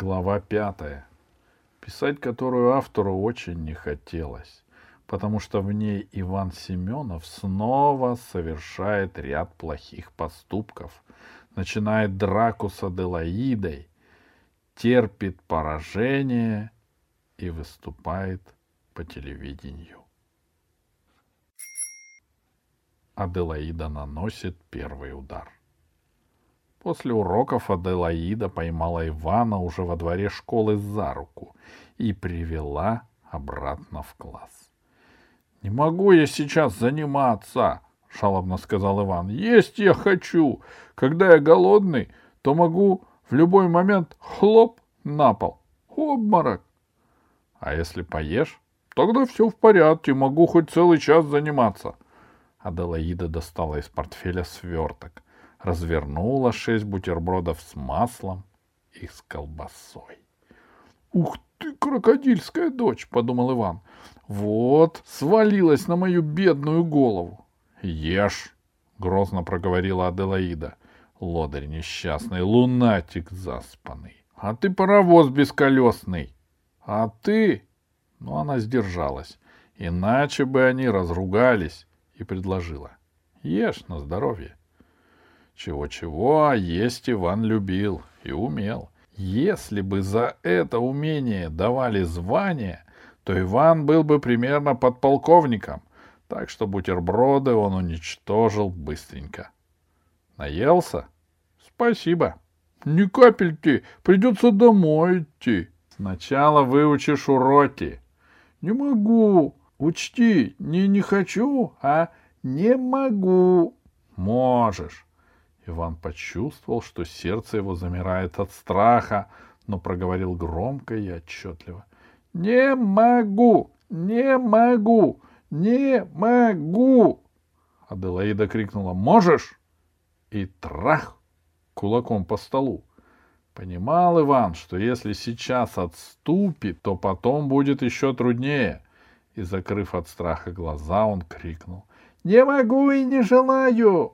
Глава пятая, писать которую автору очень не хотелось, потому что в ней Иван Семенов снова совершает ряд плохих поступков, начинает драку с Аделаидой, терпит поражение и выступает по телевидению. Аделаида наносит первый удар. После уроков Аделаида поймала Ивана уже во дворе школы за руку и привела обратно в класс. — Не могу я сейчас заниматься, — жалобно сказал Иван. — Есть я хочу. Когда я голодный, то могу в любой момент хлоп на пол. Обморок. — А если поешь, тогда все в порядке, могу хоть целый час заниматься. Аделаида достала из портфеля сверток — развернула шесть бутербродов с маслом и с колбасой. «Ух ты, крокодильская дочь!» — подумал Иван. «Вот, свалилась на мою бедную голову!» «Ешь!» — грозно проговорила Аделаида. Лодырь несчастный, лунатик заспанный. А ты паровоз бесколесный. А ты... Ну, она сдержалась. Иначе бы они разругались и предложила. Ешь на здоровье. Чего-чего, а есть Иван любил и умел. Если бы за это умение давали звание, то Иван был бы примерно подполковником, так что бутерброды он уничтожил быстренько. Наелся? Спасибо. Ни капельки, придется домой идти. Сначала выучишь уроки. Не могу. Учти, не не хочу, а не могу. Можешь. Иван почувствовал, что сердце его замирает от страха, но проговорил громко и отчетливо. — Не могу! Не могу! Не могу! Аделаида крикнула «Можешь?» и трах кулаком по столу. Понимал Иван, что если сейчас отступит, то потом будет еще труднее. И, закрыв от страха глаза, он крикнул «Не могу и не желаю!»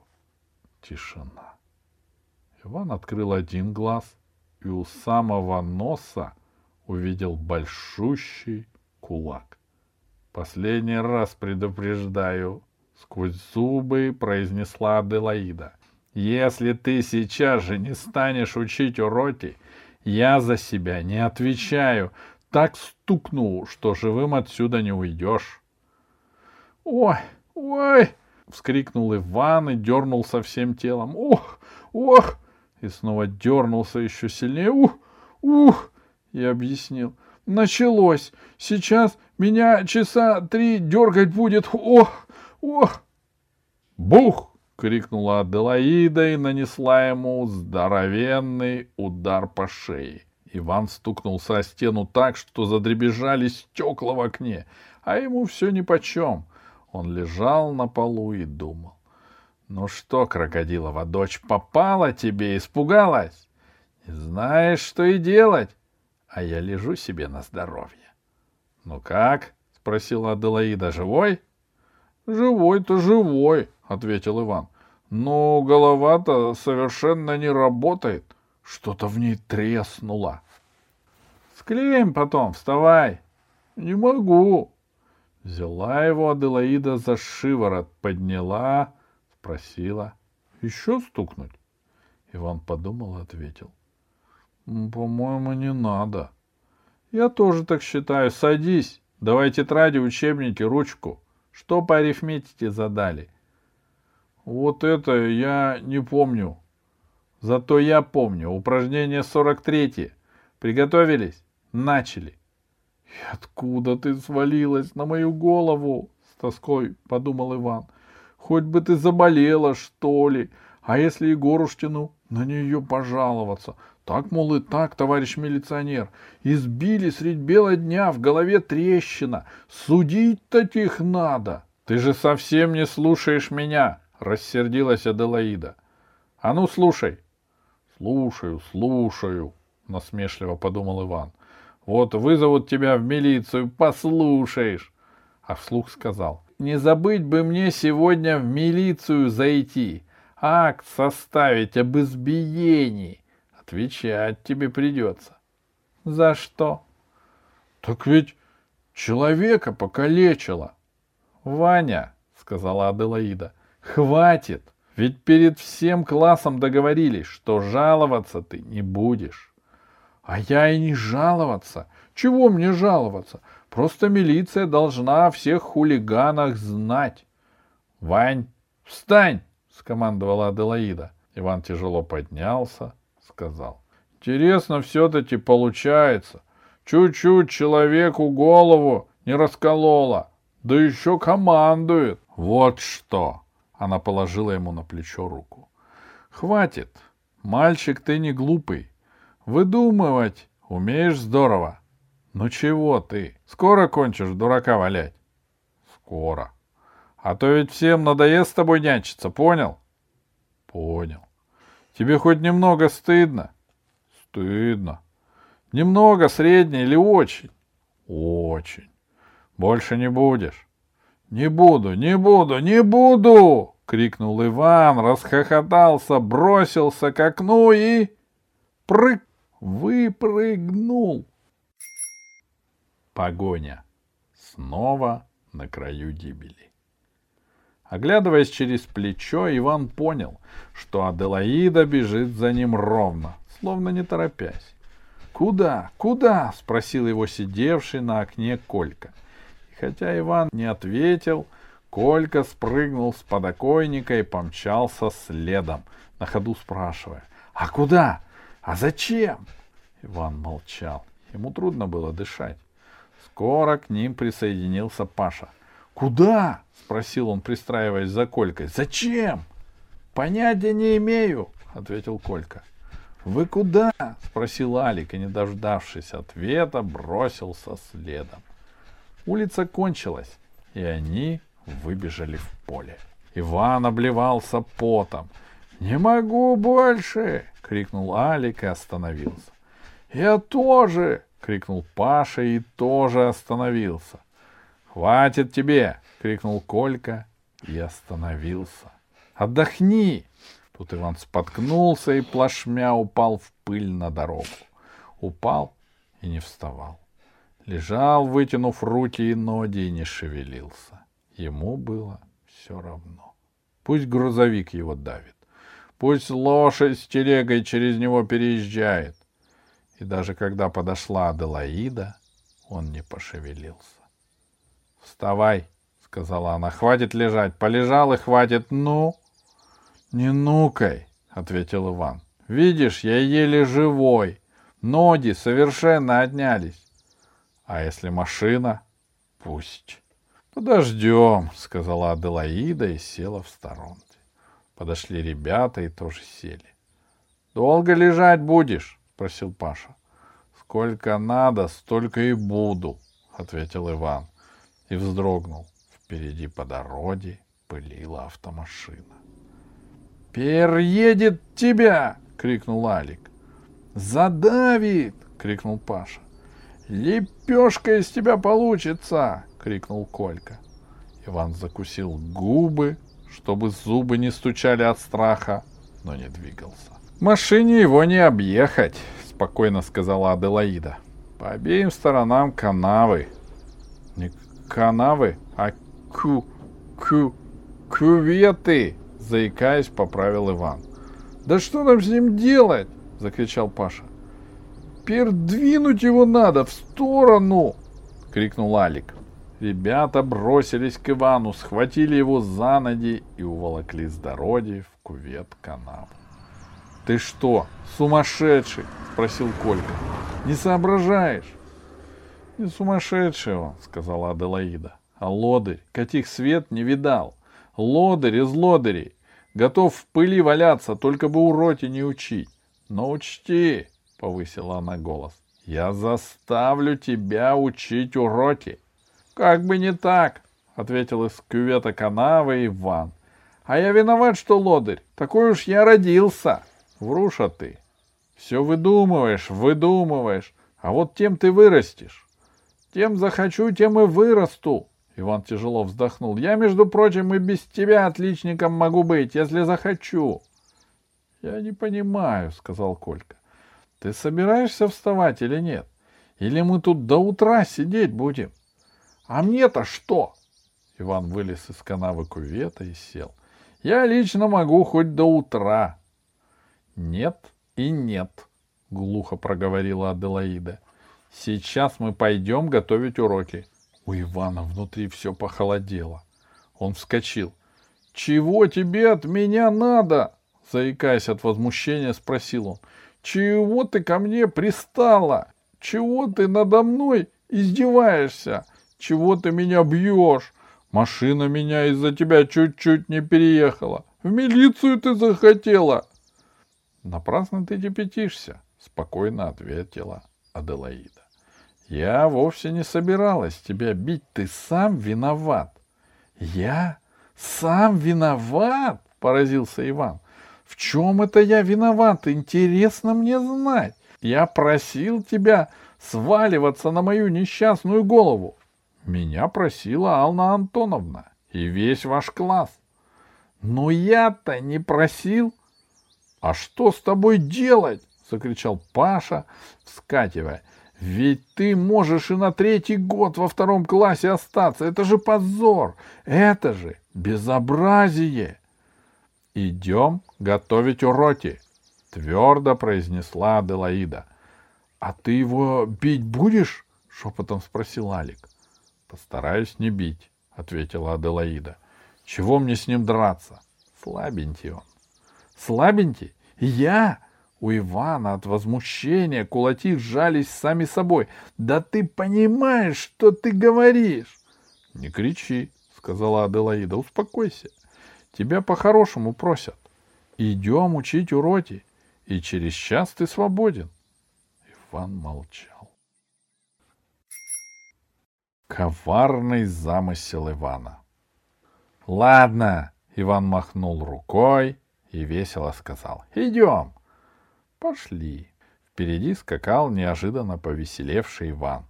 Тишина. Иван открыл один глаз и у самого носа увидел большущий кулак. Последний раз предупреждаю, сквозь зубы произнесла Аделаида. Если ты сейчас же не станешь учить уроки, я за себя не отвечаю. Так стукну, что живым отсюда не уйдешь. Ой, ой! — вскрикнул Иван и дернулся всем телом. «Ох! Ох!» И снова дернулся еще сильнее. «Ух! Ух!» И объяснил. «Началось! Сейчас меня часа три дергать будет! Ох! Ох!» «Бух!» — крикнула Аделаида и нанесла ему здоровенный удар по шее. Иван стукнулся о стену так, что задребежали стекла в окне, а ему все нипочем — он лежал на полу и думал. «Ну что, крокодилова дочь, попала тебе, испугалась? Не знаешь, что и делать, а я лежу себе на здоровье». «Ну как?» — спросила Аделаида. «Живой?» «Живой-то живой», — ответил Иван. «Но голова-то совершенно не работает. Что-то в ней треснуло». «Склеим потом, вставай». «Не могу», Взяла его Аделаида за шиворот, подняла, спросила. — Еще стукнуть? Иван подумал и ответил. — По-моему, не надо. — Я тоже так считаю. Садись. Давай тетради, учебники, ручку. Что по арифметике задали? — Вот это я не помню. Зато я помню. Упражнение 43. Приготовились? Начали. — и откуда ты свалилась на мою голову? С тоской подумал Иван. Хоть бы ты заболела, что ли. А если Егорушкину на нее пожаловаться? Так, мол, и так, товарищ милиционер. Избили средь бела дня, в голове трещина. Судить таких надо. Ты же совсем не слушаешь меня, рассердилась Аделаида. А ну, слушай. Слушаю, слушаю, насмешливо подумал Иван. Вот вызовут тебя в милицию, послушаешь. А вслух сказал, не забыть бы мне сегодня в милицию зайти, акт составить об избиении. Отвечать тебе придется. За что? Так ведь человека покалечила. Ваня, сказала Аделаида, хватит. Ведь перед всем классом договорились, что жаловаться ты не будешь. А я и не жаловаться. Чего мне жаловаться? Просто милиция должна о всех хулиганах знать. — Вань, встань! — скомандовала Аделаида. Иван тяжело поднялся, сказал. — Интересно все-таки получается. Чуть-чуть человеку голову не расколола, да еще командует. Вот что! Она положила ему на плечо руку. — Хватит. Мальчик, ты не глупый. Выдумывать умеешь здорово. Ну чего ты? Скоро кончишь дурака валять? Скоро. А то ведь всем надоест с тобой нянчиться, понял? Понял. Тебе хоть немного стыдно? Стыдно. Немного, средне или очень? Очень. Больше не будешь? Не буду, не буду, не буду! крикнул Иван, расхохотался, бросился к окну и прыг выпрыгнул. Погоня. Снова на краю гибели. Оглядываясь через плечо, Иван понял, что Аделаида бежит за ним ровно, словно не торопясь. «Куда? Куда?» — спросил его сидевший на окне Колька. И хотя Иван не ответил, Колька спрыгнул с подоконника и помчался следом, на ходу спрашивая. «А куда? А зачем?» Иван молчал. Ему трудно было дышать. Скоро к ним присоединился Паша. «Куда?» — спросил он, пристраиваясь за Колькой. «Зачем?» «Понятия не имею», — ответил Колька. «Вы куда?» — спросил Алик, и, не дождавшись ответа, бросился следом. Улица кончилась, и они выбежали в поле. Иван обливался потом. «Не могу больше!» — крикнул Алик и остановился. «Я тоже!» — крикнул Паша и тоже остановился. «Хватит тебе!» — крикнул Колька и остановился. «Отдохни!» Тут Иван споткнулся и плашмя упал в пыль на дорогу. Упал и не вставал. Лежал, вытянув руки и ноги, и не шевелился. Ему было все равно. Пусть грузовик его давит. Пусть лошадь с телегой через него переезжает. И даже когда подошла Аделаида, он не пошевелился. — Вставай, — сказала она, — хватит лежать. Полежал и хватит, ну. — Не нукай, — ответил Иван. — Видишь, я еле живой. Ноги совершенно отнялись. А если машина? Пусть. Подождем, — сказала Аделаида и села в сторонке. Подошли ребята и тоже сели. — Долго лежать будешь? — спросил Паша. — Сколько надо, столько и буду, — ответил Иван и вздрогнул. Впереди по дороге пылила автомашина. — Переедет тебя! — крикнул Алик. — Задавит! — крикнул Паша. — Лепешка из тебя получится! — крикнул Колька. Иван закусил губы, чтобы зубы не стучали от страха, но не двигался. «Машине его не объехать», — спокойно сказала Аделаида. «По обеим сторонам канавы». «Не канавы, а ку... ку... кюветы», — заикаясь, поправил Иван. «Да что нам с ним делать?» — закричал Паша. «Пердвинуть его надо в сторону!» — крикнул Алик. Ребята бросились к Ивану, схватили его за ноги и уволокли с дороги в кувет канавы. — Ты что, сумасшедший? — спросил Колька. — Не соображаешь? — Не сумасшедший он, — сказала Аделаида. — А лодырь, каких свет не видал. Лодырь из лодырей. Готов в пыли валяться, только бы уроки не учить. Но учти, — повысила она голос, — я заставлю тебя учить уроки. — Как бы не так, — ответил из кювета канавы Иван. — А я виноват, что лодырь. Такой уж я родился. — Вруша ты. Все выдумываешь, выдумываешь. А вот тем ты вырастешь. Тем захочу, тем и вырасту. Иван тяжело вздохнул. Я, между прочим, и без тебя отличником могу быть, если захочу. Я не понимаю, сказал Колька. Ты собираешься вставать или нет? Или мы тут до утра сидеть будем? А мне-то что? Иван вылез из канавы кувета и сел. Я лично могу хоть до утра. Нет и нет, глухо проговорила Аделаида. Сейчас мы пойдем готовить уроки. У Ивана внутри все похолодело. Он вскочил. «Чего тебе от меня надо?» Заикаясь от возмущения, спросил он. «Чего ты ко мне пристала? Чего ты надо мной издеваешься? Чего ты меня бьешь? Машина меня из-за тебя чуть-чуть не переехала. В милицию ты захотела!» «Напрасно ты кипятишься», — спокойно ответила Аделаида. «Я вовсе не собиралась тебя бить, ты сам виноват». «Я? Сам виноват?» — поразился Иван. «В чем это я виноват? Интересно мне знать. Я просил тебя сваливаться на мою несчастную голову. Меня просила Ална Антоновна и весь ваш класс. Но я-то не просил. А что с тобой делать? закричал Паша, вскакивая. Ведь ты можешь и на третий год во втором классе остаться. Это же позор. Это же безобразие. Идем готовить уроки, твердо произнесла Аделаида. А ты его бить будешь? шепотом спросил Алик. Постараюсь не бить, ответила Аделаида. Чего мне с ним драться? Слабенький он. Слабенький? Я? У Ивана от возмущения кулаки сжались сами собой. Да ты понимаешь, что ты говоришь? Не кричи, сказала Аделаида. Успокойся. Тебя по-хорошему просят. Идем учить уроки, и через час ты свободен. Иван молчал. Коварный замысел Ивана. Ладно, Иван махнул рукой и весело сказал. Идем. Пошли. Впереди скакал неожиданно повеселевший Иван.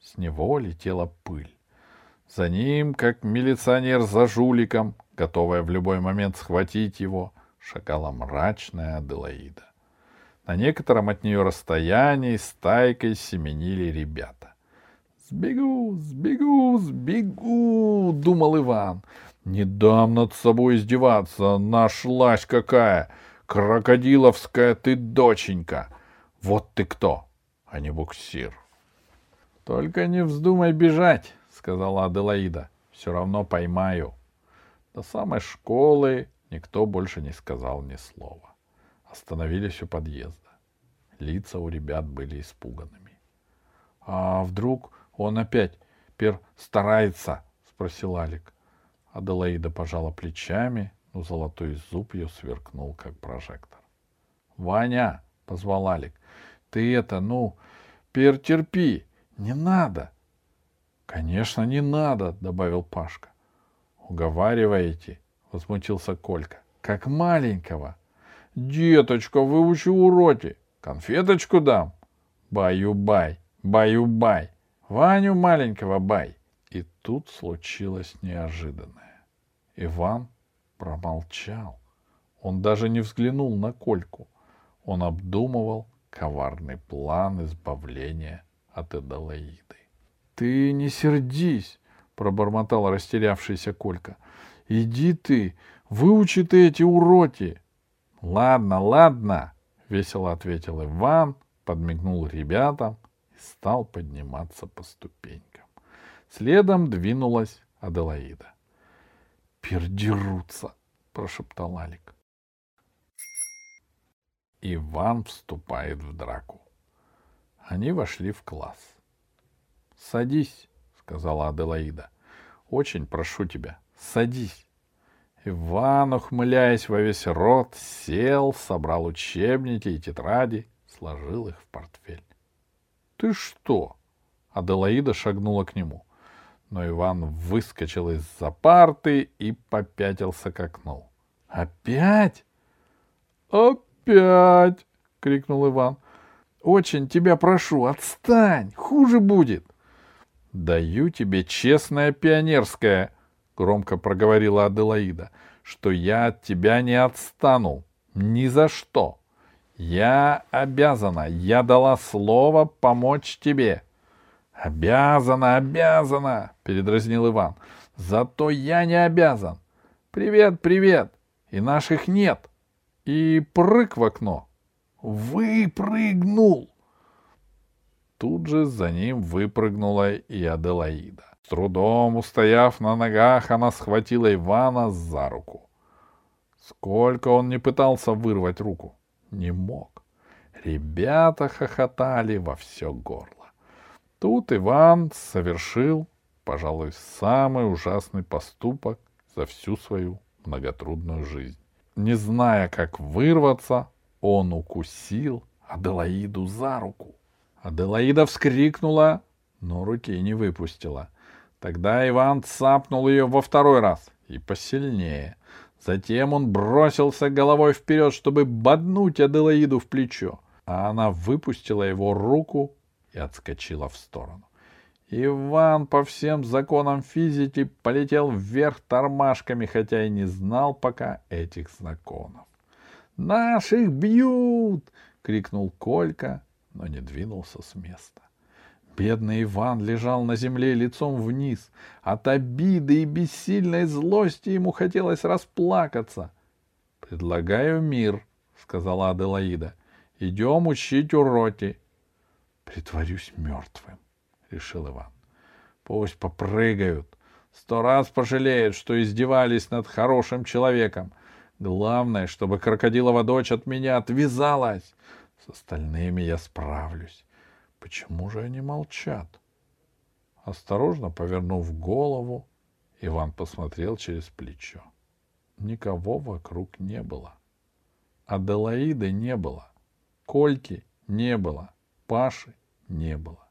С него летела пыль. За ним, как милиционер за жуликом, готовая в любой момент схватить его, шагала мрачная Аделаида. На некотором от нее расстоянии стайкой семенили ребята. «Сбегу, сбегу, сбегу!» — думал Иван. «Не дам над собой издеваться, нашлась какая! Крокодиловская ты доченька! Вот ты кто, а не буксир!» «Только не вздумай бежать!» — сказала Аделаида. «Все равно поймаю». До самой школы никто больше не сказал ни слова. Остановились у подъезда. Лица у ребят были испуганными. — А вдруг он опять пер старается? — спросил Алик. Аделаида пожала плечами, но золотой зуб ее сверкнул, как прожектор. — Ваня! — позвал Алик. — Ты это, ну, пертерпи! Не надо! — Конечно, не надо! — добавил Пашка. — Уговариваете? — возмутился Колька. — Как маленького! — Деточка, выучи уроки! Конфеточку дам! — Баю-бай! Баю-бай! Ваню маленького бай. И тут случилось неожиданное. Иван промолчал. Он даже не взглянул на Кольку. Он обдумывал коварный план избавления от Эдалаиды. — Ты не сердись, — пробормотал растерявшийся Колька. — Иди ты, выучи ты эти уроки. — Ладно, ладно, — весело ответил Иван, подмигнул ребятам — стал подниматься по ступенькам. Следом двинулась Аделаида. «Пердерутся!» — прошептал Алик. Иван вступает в драку. Они вошли в класс. «Садись», — сказала Аделаида. «Очень прошу тебя, садись». Иван, ухмыляясь во весь рот, сел, собрал учебники и тетради, сложил их в портфель. Ты что? Аделаида шагнула к нему. Но Иван выскочил из-за парты и попятился к окну. «Опять?» «Опять!» — крикнул Иван. «Очень тебя прошу, отстань! Хуже будет!» «Даю тебе честное пионерское!» — громко проговорила Аделаида, — что я от тебя не отстану. Ни за что. Я обязана, я дала слово помочь тебе. Обязана, обязана, передразнил Иван. Зато я не обязан. Привет, привет. И наших нет. И прыг в окно. Выпрыгнул. Тут же за ним выпрыгнула и Аделаида. С трудом устояв на ногах, она схватила Ивана за руку. Сколько он не пытался вырвать руку, не мог. Ребята хохотали во все горло. Тут Иван совершил, пожалуй, самый ужасный поступок за всю свою многотрудную жизнь. Не зная, как вырваться, он укусил Аделаиду за руку. Аделаида вскрикнула, но руки не выпустила. Тогда Иван цапнул ее во второй раз и посильнее. Затем он бросился головой вперед, чтобы боднуть Аделаиду в плечо, а она выпустила его руку и отскочила в сторону. Иван по всем законам физики полетел вверх тормашками, хотя и не знал пока этих законов. «Наших бьют!» — крикнул Колька, но не двинулся с места. Бедный Иван лежал на земле лицом вниз. От обиды и бессильной злости ему хотелось расплакаться. — Предлагаю мир, — сказала Аделаида. — Идем учить уроки. — Притворюсь мертвым, — решил Иван. — Пусть попрыгают. Сто раз пожалеют, что издевались над хорошим человеком. Главное, чтобы крокодилова дочь от меня отвязалась. С остальными я справлюсь. Почему же они молчат? Осторожно повернув голову, Иван посмотрел через плечо. Никого вокруг не было. Аделаиды не было. Кольки не было. Паши не было.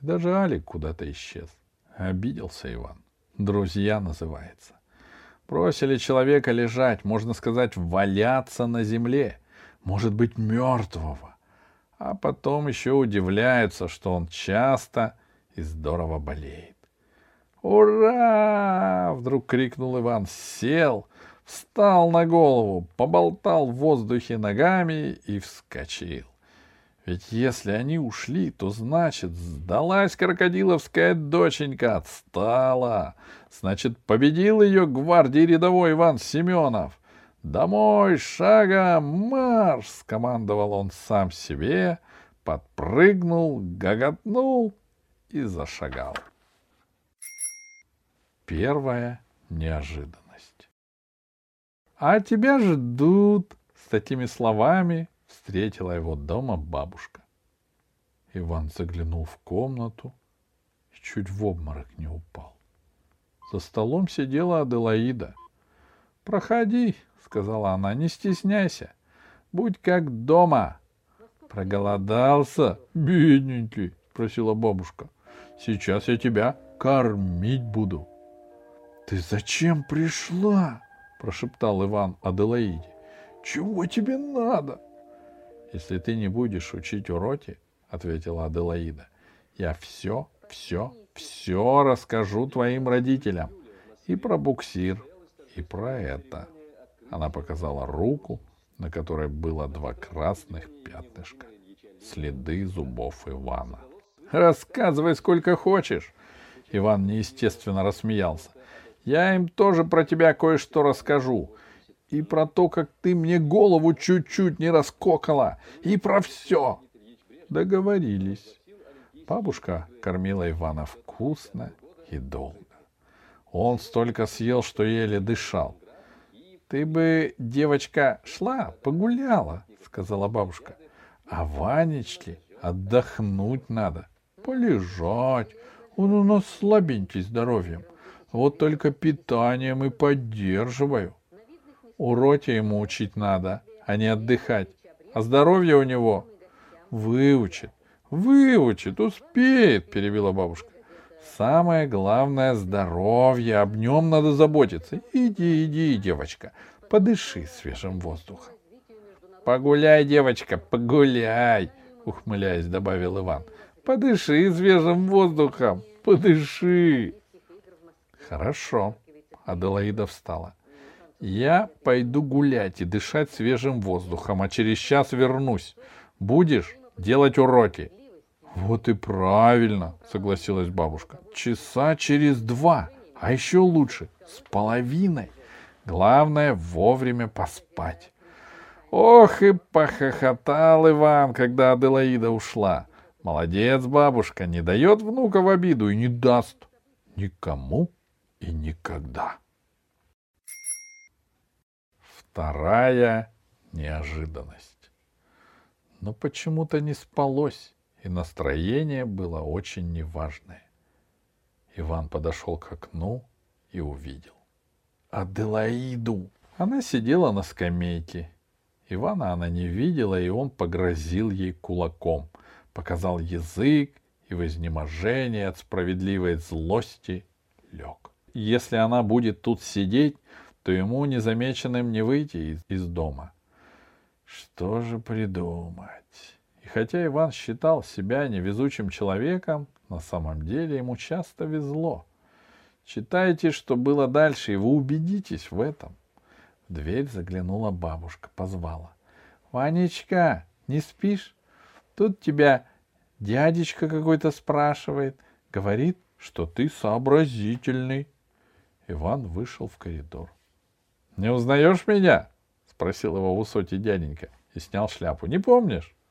И даже Алик куда-то исчез. Обиделся Иван. Друзья называется. Бросили человека лежать, можно сказать, валяться на земле, может быть, мертвого. А потом еще удивляются, что он часто и здорово болеет. «Ура!» — вдруг крикнул Иван, сел, встал на голову, поболтал в воздухе ногами и вскочил. Ведь если они ушли, то значит, сдалась крокодиловская доченька, отстала. Значит, победил ее гвардии рядовой Иван Семенов. «Домой, шагом, марш!» — скомандовал он сам себе, подпрыгнул, гоготнул и зашагал. Первая неожиданность. «А тебя ждут!» — с такими словами встретила его дома бабушка. Иван заглянул в комнату и чуть в обморок не упал. За столом сидела Аделаида. «Проходи», — сказала она, — «не стесняйся. Будь как дома». «Проголодался, бедненький», — просила бабушка. «Сейчас я тебя кормить буду». «Ты зачем пришла?» — прошептал Иван Аделаиде. «Чего тебе надо?» Если ты не будешь учить уроки, — ответила Аделаида, — я все, все, все расскажу твоим родителям. И про буксир, и про это. Она показала руку, на которой было два красных пятнышка. Следы зубов Ивана. «Рассказывай сколько хочешь!» Иван неестественно рассмеялся. «Я им тоже про тебя кое-что расскажу и про то, как ты мне голову чуть-чуть не раскокала, и про все. Договорились. Бабушка кормила Ивана вкусно и долго. Он столько съел, что еле дышал. — Ты бы, девочка, шла, погуляла, — сказала бабушка. — А Ванечке отдохнуть надо, полежать. Он у нас слабенький здоровьем. Вот только питанием и поддерживаю. Уроки ему учить надо, а не отдыхать. А здоровье у него выучит. Выучит, успеет, перебила бабушка. Самое главное — здоровье, об нем надо заботиться. Иди, иди, девочка, подыши свежим воздухом. Погуляй, девочка, погуляй, ухмыляясь, добавил Иван. Подыши свежим воздухом, подыши. Хорошо. Аделаида встала. Я пойду гулять и дышать свежим воздухом, а через час вернусь. Будешь делать уроки? Вот и правильно, согласилась бабушка. Часа через два, а еще лучше, с половиной. Главное, вовремя поспать. Ох, и похохотал Иван, когда Аделаида ушла. Молодец, бабушка, не дает внука в обиду и не даст никому и никогда. Вторая неожиданность. Но почему-то не спалось, и настроение было очень неважное. Иван подошел к окну и увидел. Аделаиду! Она сидела на скамейке. Ивана она не видела, и он погрозил ей кулаком, показал язык и в изнеможении от справедливой злости лег. Если она будет тут сидеть, то ему незамеченным не выйти из, из дома. Что же придумать? Хотя Иван считал себя невезучим человеком, на самом деле ему часто везло. Читайте, что было дальше, и вы убедитесь в этом. В дверь заглянула бабушка, позвала. — Ванечка, не спишь? Тут тебя дядечка какой-то спрашивает. Говорит, что ты сообразительный. Иван вышел в коридор. — Не узнаешь меня? — спросил его высокий дяденька и снял шляпу. — Не помнишь? —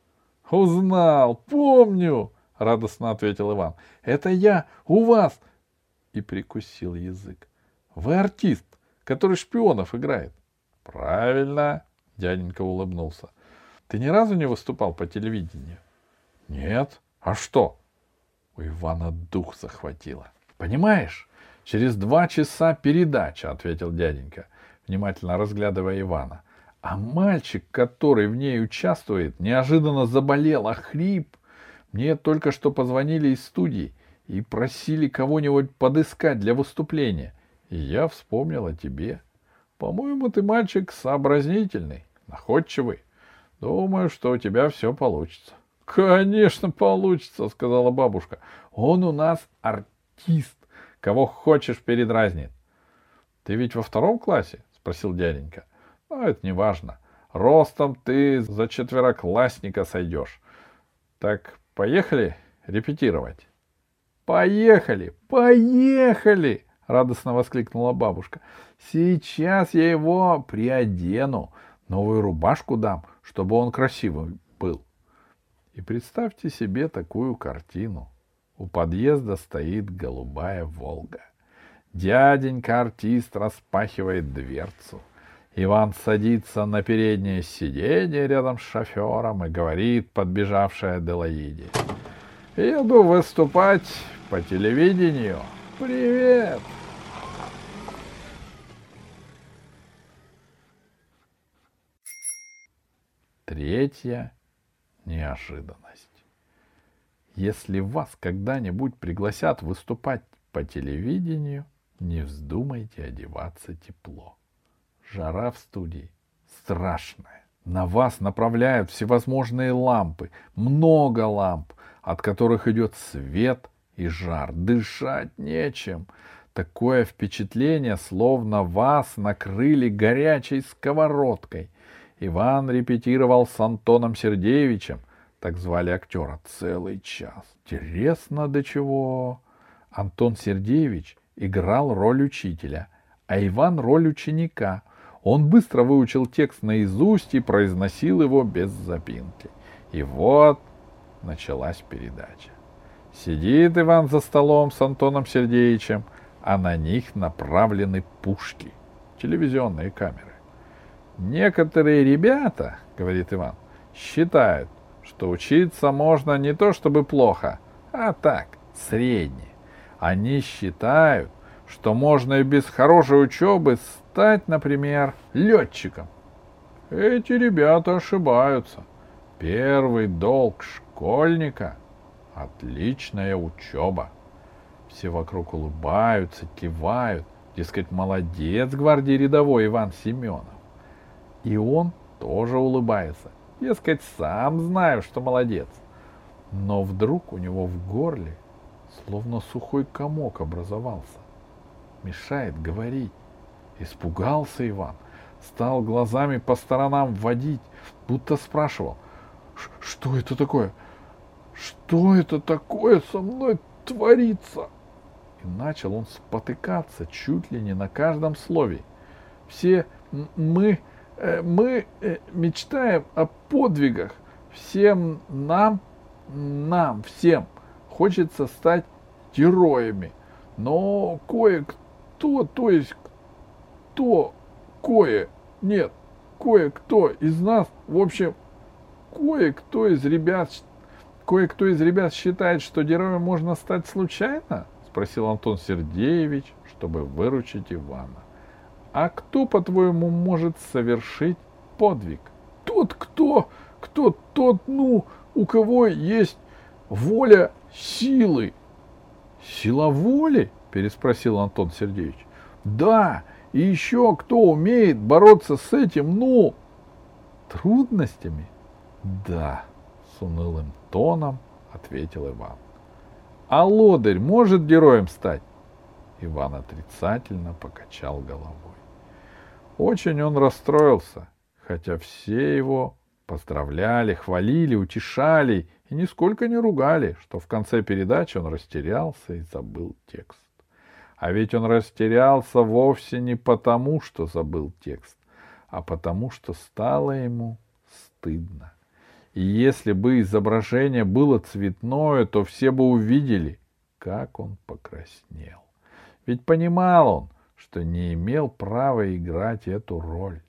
Узнал, помню, — радостно ответил Иван. — Это я у вас. И прикусил язык. — Вы артист, который шпионов играет. — Правильно, — дяденька улыбнулся. — Ты ни разу не выступал по телевидению? — Нет. А что? У Ивана дух захватило. — Понимаешь, через два часа передача, — ответил дяденька внимательно разглядывая Ивана. А мальчик, который в ней участвует, неожиданно заболел, а хрип. Мне только что позвонили из студии и просили кого-нибудь подыскать для выступления. И я вспомнил о тебе. По-моему, ты мальчик сообразнительный, находчивый. Думаю, что у тебя все получится. — Конечно, получится, — сказала бабушка. — Он у нас артист. Кого хочешь передразнит. — Ты ведь во втором классе? спросил дяденька. Ну, это не важно. Ростом ты за четвероклассника сойдешь. Так поехали репетировать. Поехали, поехали! Радостно воскликнула бабушка. Сейчас я его приодену, новую рубашку дам, чтобы он красивый был. И представьте себе такую картину. У подъезда стоит голубая Волга. Дяденька-артист распахивает дверцу. Иван садится на переднее сиденье рядом с шофером и говорит подбежавшая Делаиде. «Еду выступать по телевидению. Привет!» Третья неожиданность. Если вас когда-нибудь пригласят выступать по телевидению, не вздумайте одеваться тепло. Жара в студии страшная. На вас направляют всевозможные лампы, много ламп, от которых идет свет и жар. Дышать нечем. Такое впечатление, словно вас накрыли горячей сковородкой. Иван репетировал с Антоном Сердеевичем, так звали актера, целый час. Интересно, до чего? Антон Сердеевич играл роль учителя, а Иван — роль ученика. Он быстро выучил текст наизусть и произносил его без запинки. И вот началась передача. Сидит Иван за столом с Антоном Сергеевичем, а на них направлены пушки, телевизионные камеры. Некоторые ребята, говорит Иван, считают, что учиться можно не то чтобы плохо, а так, средне. Они считают, что можно и без хорошей учебы стать, например, летчиком. Эти ребята ошибаются. Первый долг школьника — отличная учеба. Все вокруг улыбаются, кивают. Дескать, молодец, гвардии рядовой Иван Семенов. И он тоже улыбается. Дескать, сам знаю, что молодец. Но вдруг у него в горле словно сухой комок образовался. Мешает говорить. Испугался Иван, стал глазами по сторонам водить, будто спрашивал, что это такое? Что это такое со мной творится? И начал он спотыкаться чуть ли не на каждом слове. Все мы, э, мы э, мечтаем о подвигах. Всем нам, нам, всем хочется стать героями. Но кое-кто, то есть кто, кое, нет, кое-кто из нас, в общем, кое-кто из ребят, кое-кто из ребят считает, что героем можно стать случайно? Спросил Антон Сергеевич, чтобы выручить Ивана. А кто, по-твоему, может совершить подвиг? Тот, кто, кто тот, ну, у кого есть воля силы. Сила воли? Переспросил Антон Сергеевич. Да, и еще кто умеет бороться с этим, ну, трудностями? Да, с унылым тоном ответил Иван. А лодырь может героем стать? Иван отрицательно покачал головой. Очень он расстроился, хотя все его поздравляли, хвалили, утешали и нисколько не ругали, что в конце передачи он растерялся и забыл текст. А ведь он растерялся вовсе не потому, что забыл текст, а потому, что стало ему стыдно. И если бы изображение было цветное, то все бы увидели, как он покраснел. Ведь понимал он, что не имел права играть эту роль.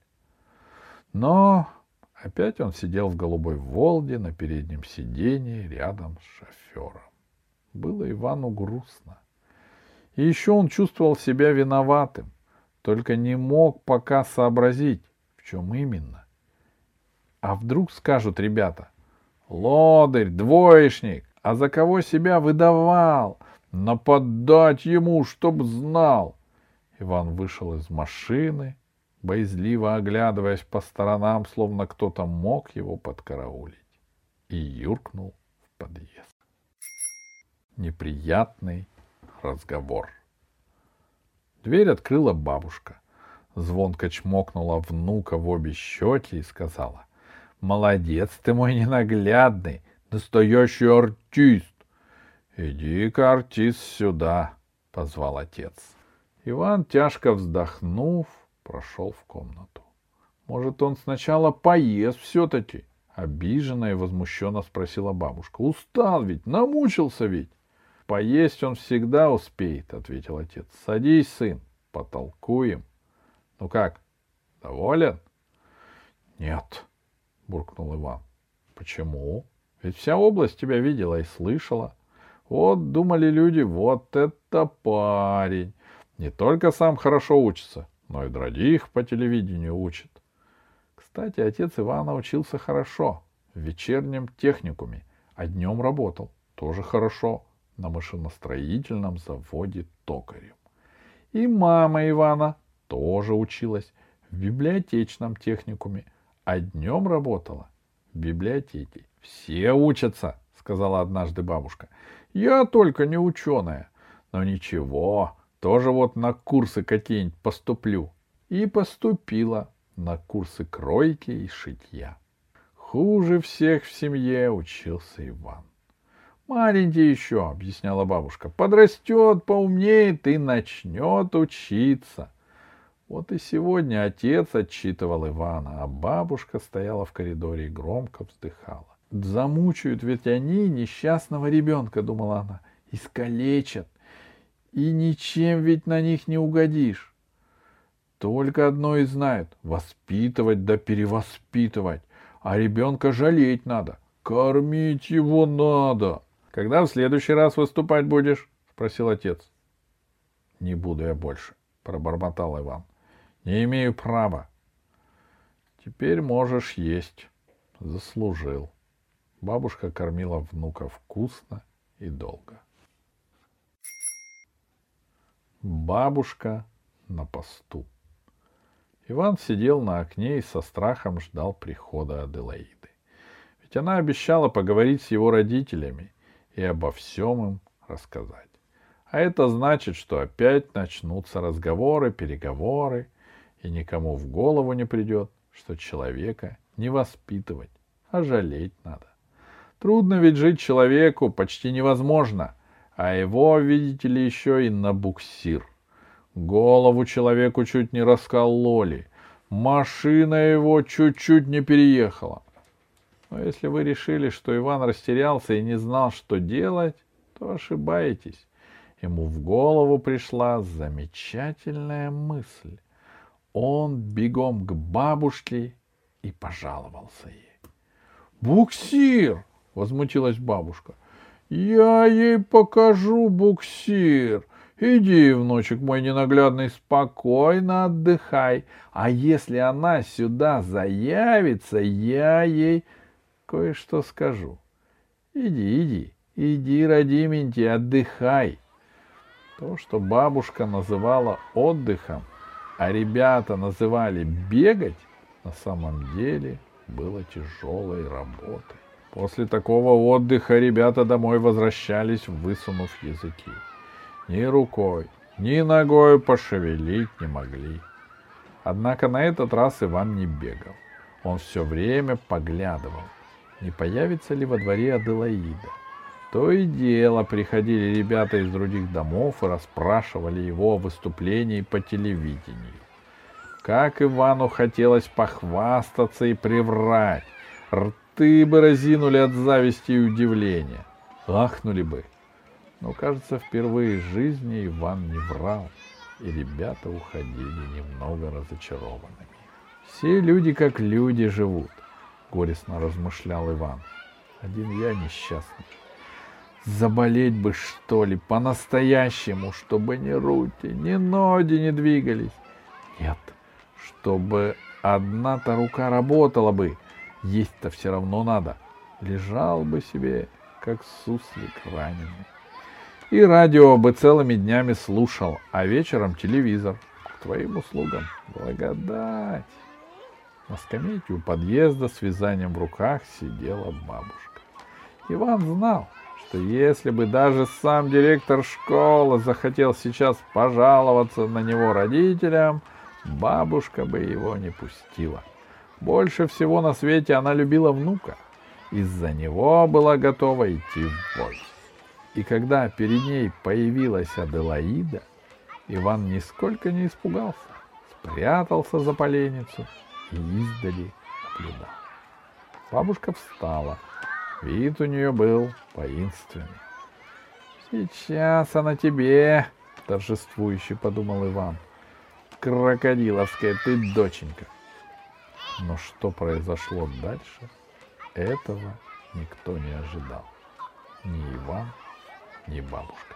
Но опять он сидел в голубой Волге на переднем сиденье рядом с шофером. Было Ивану грустно. И еще он чувствовал себя виноватым, только не мог пока сообразить, в чем именно. А вдруг скажут ребята, лодырь, двоечник, а за кого себя выдавал? Нападать ему, чтоб знал. Иван вышел из машины, боязливо оглядываясь по сторонам, словно кто-то мог его подкараулить, и юркнул в подъезд. Неприятный разговор. Дверь открыла бабушка. Звонко чмокнула внука в обе щеки и сказала, «Молодец ты мой ненаглядный, настоящий артист!» «Иди-ка, артист, сюда!» — позвал отец. Иван, тяжко вздохнув, прошел в комнату. «Может, он сначала поест все-таки?» — обиженно и возмущенно спросила бабушка. «Устал ведь, намучился ведь!» «Поесть он всегда успеет», — ответил отец. «Садись, сын, потолкуем». «Ну как, доволен?» «Нет», — буркнул Иван. «Почему? Ведь вся область тебя видела и слышала. Вот думали люди, вот это парень. Не только сам хорошо учится, но и других по телевидению учит. Кстати, отец Ивана учился хорошо, в вечернем техникуме, а днем работал, тоже хорошо, на машиностроительном заводе токарем. И мама Ивана тоже училась в библиотечном техникуме, а днем работала в библиотеке. Все учатся, сказала однажды бабушка. Я только не ученая. Но ничего, тоже вот на курсы какие-нибудь поступлю. И поступила на курсы кройки и шитья. Хуже всех в семье учился Иван. Маленький еще, объясняла бабушка. Подрастет, поумнеет и начнет учиться. Вот и сегодня отец отчитывал Ивана, а бабушка стояла в коридоре и громко вздыхала. Замучают ведь они несчастного ребенка, думала она, искалечат. И ничем ведь на них не угодишь. Только одно и знают — воспитывать да перевоспитывать. А ребенка жалеть надо, кормить его надо. Когда в следующий раз выступать будешь? — спросил отец. — Не буду я больше, — пробормотал Иван. — Не имею права. — Теперь можешь есть. Заслужил. Бабушка кормила внука вкусно и долго. Бабушка на посту. Иван сидел на окне и со страхом ждал прихода Аделаиды. Ведь она обещала поговорить с его родителями и обо всем им рассказать. А это значит, что опять начнутся разговоры, переговоры, и никому в голову не придет, что человека не воспитывать, а жалеть надо. Трудно ведь жить человеку, почти невозможно, а его, видите ли, еще и на буксир. Голову человеку чуть не раскололи, машина его чуть-чуть не переехала. Но если вы решили, что Иван растерялся и не знал, что делать, то ошибаетесь. Ему в голову пришла замечательная мысль. Он бегом к бабушке и пожаловался ей. «Буксир!» — возмутилась бабушка. «Я ей покажу буксир. Иди, внучек мой ненаглядный, спокойно отдыхай. А если она сюда заявится, я ей кое-что скажу. Иди, иди, иди, родименький, отдыхай. То, что бабушка называла отдыхом, а ребята называли бегать, на самом деле было тяжелой работой. После такого отдыха ребята домой возвращались, высунув языки. Ни рукой, ни ногой пошевелить не могли. Однако на этот раз Иван не бегал. Он все время поглядывал, не появится ли во дворе Аделаида. То и дело приходили ребята из других домов и расспрашивали его о выступлении по телевидению. Как Ивану хотелось похвастаться и приврать. Рты бы разинули от зависти и удивления. Ахнули бы. Но, кажется, впервые в жизни Иван не врал, и ребята уходили немного разочарованными. Все люди как люди живут, горестно размышлял Иван. Один я несчастный. Заболеть бы, что ли, по-настоящему, чтобы ни руки, ни ноги не двигались. Нет, чтобы одна-то рука работала бы. Есть-то все равно надо. Лежал бы себе, как суслик раненый. И радио бы целыми днями слушал, а вечером телевизор. К твоим услугам благодать. На скамейке у подъезда с вязанием в руках сидела бабушка. Иван знал, что если бы даже сам директор школы захотел сейчас пожаловаться на него родителям, бабушка бы его не пустила. Больше всего на свете она любила внука. Из-за него была готова идти в бой. И когда перед ней появилась Аделаида, Иван нисколько не испугался, спрятался за поленницу и издали наблюдал. Бабушка встала, Вид у нее был воинственный. «Сейчас она тебе!» — торжествующе подумал Иван. «Крокодиловская ты доченька!» Но что произошло дальше, этого никто не ожидал. Ни Иван, ни бабушка.